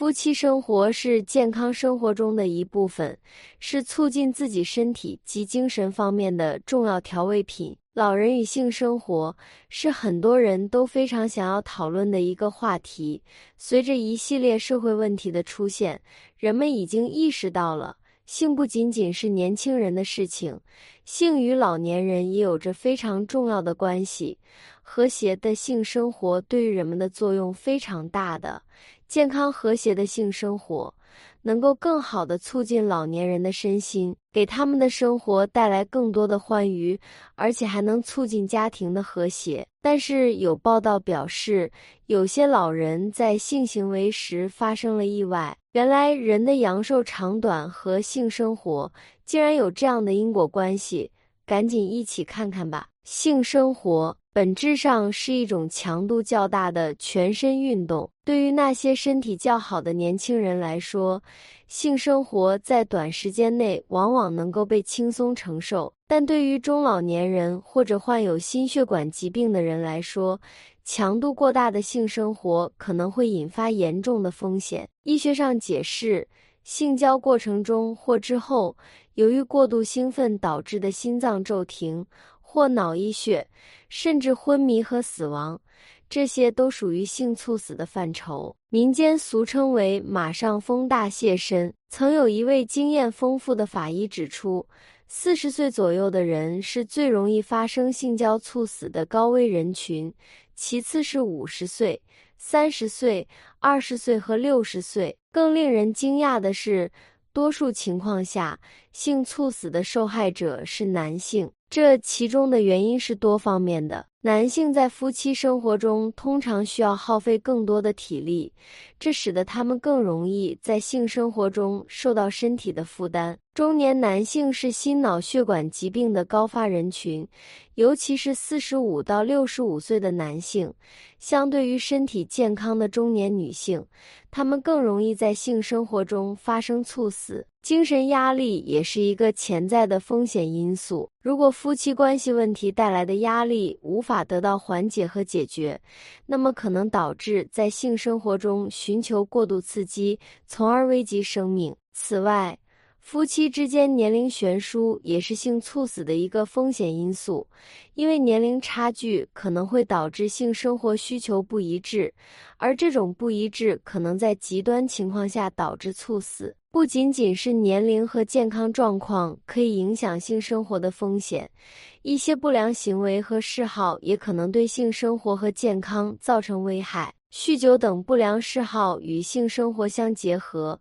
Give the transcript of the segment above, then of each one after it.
夫妻生活是健康生活中的一部分，是促进自己身体及精神方面的重要调味品。老人与性生活是很多人都非常想要讨论的一个话题。随着一系列社会问题的出现，人们已经意识到了性不仅仅是年轻人的事情，性与老年人也有着非常重要的关系。和谐的性生活对于人们的作用非常大的。健康和谐的性生活，能够更好的促进老年人的身心，给他们的生活带来更多的欢愉，而且还能促进家庭的和谐。但是有报道表示，有些老人在性行为时发生了意外。原来人的阳寿长短和性生活竟然有这样的因果关系，赶紧一起看看吧。性生活。本质上是一种强度较大的全身运动。对于那些身体较好的年轻人来说，性生活在短时间内往往能够被轻松承受；但对于中老年人或者患有心血管疾病的人来说，强度过大的性生活可能会引发严重的风险。医学上解释，性交过程中或之后，由于过度兴奋导致的心脏骤停。或脑溢血，甚至昏迷和死亡，这些都属于性猝死的范畴。民间俗称为“马上风大泄身”。曾有一位经验丰富的法医指出，四十岁左右的人是最容易发生性交猝死的高危人群，其次是五十岁、三十岁、二十岁和六十岁。更令人惊讶的是，多数情况下，性猝死的受害者是男性。这其中的原因是多方面的。男性在夫妻生活中通常需要耗费更多的体力，这使得他们更容易在性生活中受到身体的负担。中年男性是心脑血管疾病的高发人群，尤其是四十五到六十五岁的男性。相对于身体健康的中年女性，他们更容易在性生活中发生猝死。精神压力也是一个潜在的风险因素。如果夫妻关系问题带来的压力无法得到缓解和解决，那么可能导致在性生活中寻求过度刺激，从而危及生命。此外，夫妻之间年龄悬殊也是性猝死的一个风险因素，因为年龄差距可能会导致性生活需求不一致，而这种不一致可能在极端情况下导致猝死。不仅仅是年龄和健康状况可以影响性生活的风险，一些不良行为和嗜好也可能对性生活和健康造成危害。酗酒等不良嗜好与性生活相结合。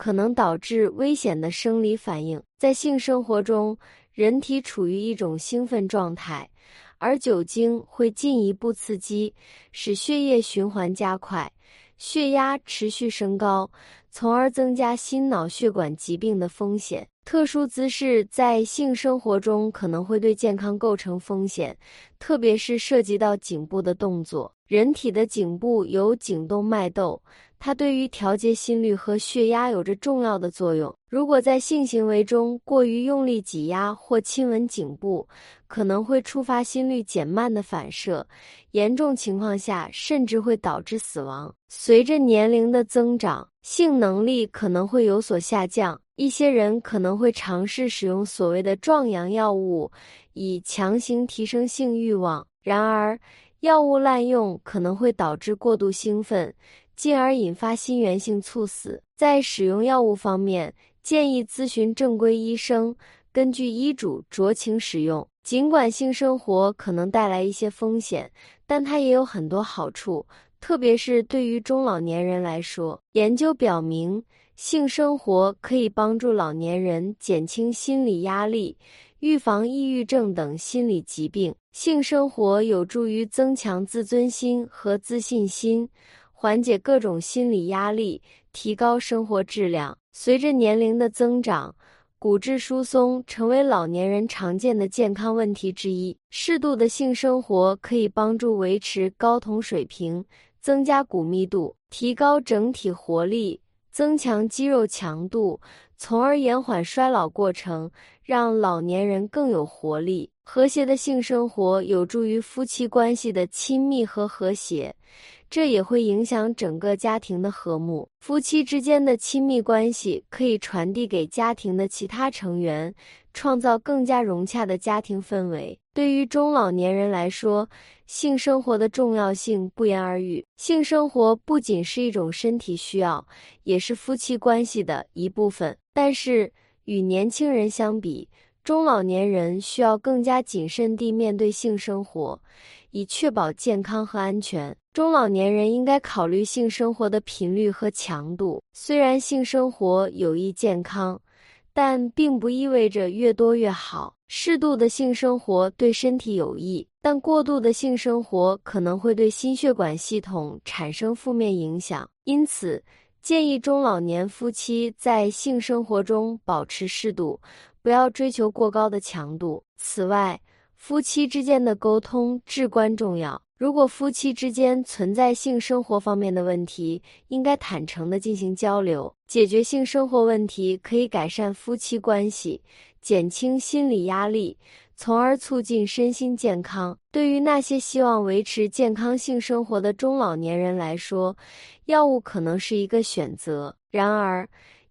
可能导致危险的生理反应。在性生活中，人体处于一种兴奋状态，而酒精会进一步刺激，使血液循环加快，血压持续升高，从而增加心脑血管疾病的风险。特殊姿势在性生活中可能会对健康构成风险，特别是涉及到颈部的动作。人体的颈部有颈动脉窦。它对于调节心率和血压有着重要的作用。如果在性行为中过于用力挤压或亲吻颈部，可能会触发心率减慢的反射，严重情况下甚至会导致死亡。随着年龄的增长，性能力可能会有所下降，一些人可能会尝试使用所谓的壮阳药物，以强行提升性欲望。然而，药物滥用可能会导致过度兴奋。进而引发心源性猝死。在使用药物方面，建议咨询正规医生，根据医嘱酌情使用。尽管性生活可能带来一些风险，但它也有很多好处，特别是对于中老年人来说。研究表明，性生活可以帮助老年人减轻心理压力，预防抑郁症等心理疾病。性生活有助于增强自尊心和自信心。缓解各种心理压力，提高生活质量。随着年龄的增长，骨质疏松成为老年人常见的健康问题之一。适度的性生活可以帮助维持睾酮水平，增加骨密度，提高整体活力，增强肌肉强度，从而延缓衰老过程，让老年人更有活力。和谐的性生活有助于夫妻关系的亲密和和谐。这也会影响整个家庭的和睦。夫妻之间的亲密关系可以传递给家庭的其他成员，创造更加融洽的家庭氛围。对于中老年人来说，性生活的重要性不言而喻。性生活不仅是一种身体需要，也是夫妻关系的一部分。但是，与年轻人相比，中老年人需要更加谨慎地面对性生活，以确保健康和安全。中老年人应该考虑性生活的频率和强度。虽然性生活有益健康，但并不意味着越多越好。适度的性生活对身体有益，但过度的性生活可能会对心血管系统产生负面影响。因此，建议中老年夫妻在性生活中保持适度，不要追求过高的强度。此外，夫妻之间的沟通至关重要。如果夫妻之间存在性生活方面的问题，应该坦诚地进行交流，解决性生活问题可以改善夫妻关系，减轻心理压力，从而促进身心健康。对于那些希望维持健康性生活的中老年人来说，药物可能是一个选择。然而，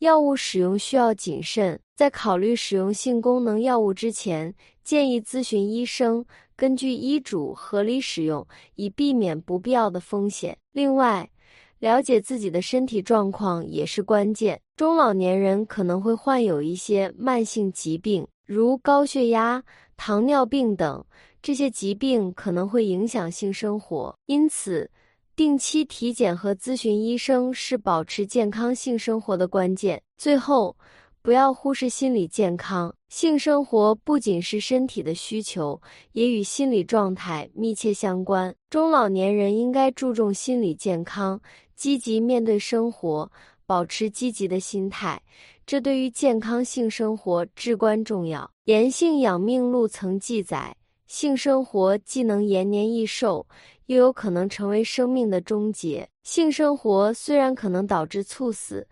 药物使用需要谨慎，在考虑使用性功能药物之前，建议咨询医生。根据医嘱合理使用，以避免不必要的风险。另外，了解自己的身体状况也是关键。中老年人可能会患有一些慢性疾病，如高血压、糖尿病等，这些疾病可能会影响性生活。因此，定期体检和咨询医生是保持健康性生活的关键。最后，不要忽视心理健康。性生活不仅是身体的需求，也与心理状态密切相关。中老年人应该注重心理健康，积极面对生活，保持积极的心态，这对于健康性生活至关重要。《延性养命录》曾记载，性生活既能延年益寿，又有可能成为生命的终结。性生活虽然可能导致猝死。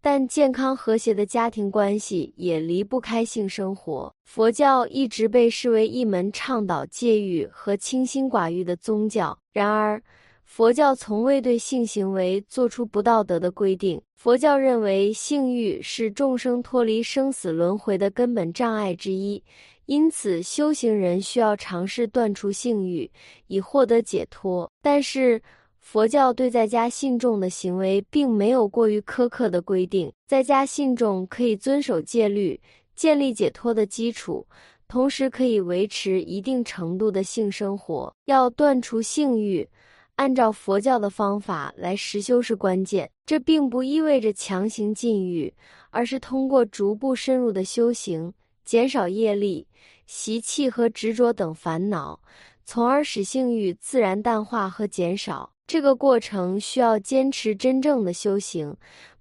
但健康和谐的家庭关系也离不开性生活。佛教一直被视为一门倡导戒欲和清心寡欲的宗教。然而，佛教从未对性行为做出不道德的规定。佛教认为，性欲是众生脱离生死轮回的根本障碍之一，因此修行人需要尝试断除性欲，以获得解脱。但是，佛教对在家信众的行为并没有过于苛刻的规定，在家信众可以遵守戒律，建立解脱的基础，同时可以维持一定程度的性生活。要断除性欲，按照佛教的方法来实修是关键。这并不意味着强行禁欲，而是通过逐步深入的修行，减少业力、习气和执着等烦恼，从而使性欲自然淡化和减少。这个过程需要坚持真正的修行，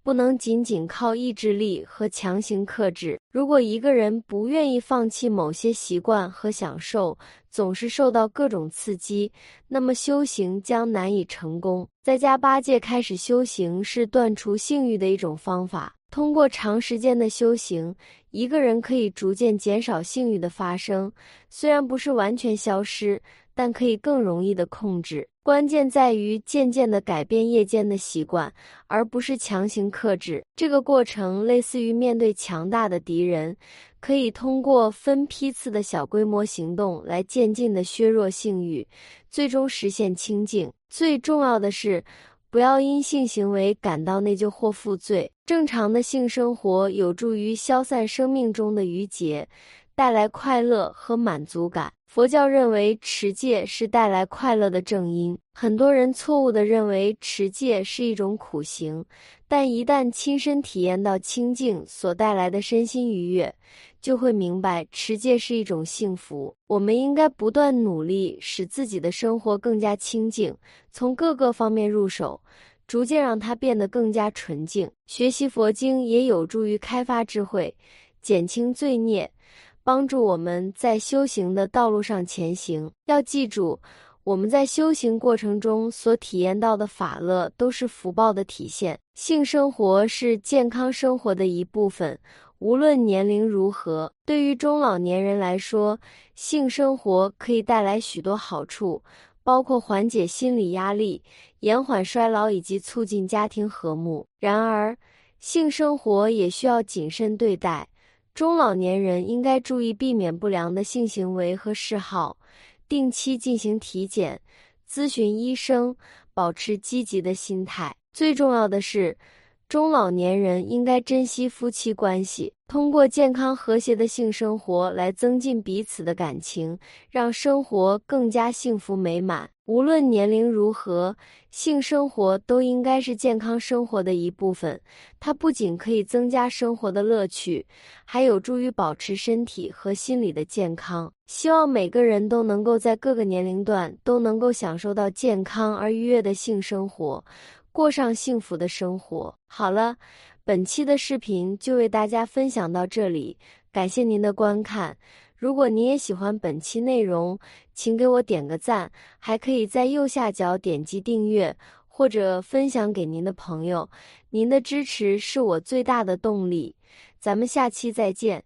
不能仅仅靠意志力和强行克制。如果一个人不愿意放弃某些习惯和享受，总是受到各种刺激，那么修行将难以成功。在家八戒开始修行是断除性欲的一种方法。通过长时间的修行，一个人可以逐渐减少性欲的发生，虽然不是完全消失，但可以更容易的控制。关键在于渐渐的改变夜间的习惯，而不是强行克制。这个过程类似于面对强大的敌人，可以通过分批次的小规模行动来渐进的削弱性欲，最终实现清净。最重要的是，不要因性行为感到内疚或负罪。正常的性生活有助于消散生命中的余结，带来快乐和满足感。佛教认为持戒是带来快乐的正因，很多人错误地认为持戒是一种苦行，但一旦亲身体验到清净所带来的身心愉悦，就会明白持戒是一种幸福。我们应该不断努力，使自己的生活更加清净，从各个方面入手，逐渐让它变得更加纯净。学习佛经也有助于开发智慧，减轻罪孽。帮助我们在修行的道路上前行。要记住，我们在修行过程中所体验到的法乐，都是福报的体现。性生活是健康生活的一部分，无论年龄如何。对于中老年人来说，性生活可以带来许多好处。包括缓解心理压力、延缓衰老以及促进家庭和睦。然而，性生活也需要谨慎对待，中老年人应该注意避免不良的性行为和嗜好，定期进行体检，咨询医生，保持积极的心态。最重要的是。中老年人应该珍惜夫妻关系，通过健康和谐的性生活来增进彼此的感情，让生活更加幸福美满。无论年龄如何，性生活都应该是健康生活的一部分。它不仅可以增加生活的乐趣，还有助于保持身体和心理的健康。希望每个人都能够在各个年龄段都能够享受到健康而愉悦的性生活。过上幸福的生活。好了，本期的视频就为大家分享到这里，感谢您的观看。如果你也喜欢本期内容，请给我点个赞，还可以在右下角点击订阅或者分享给您的朋友。您的支持是我最大的动力。咱们下期再见。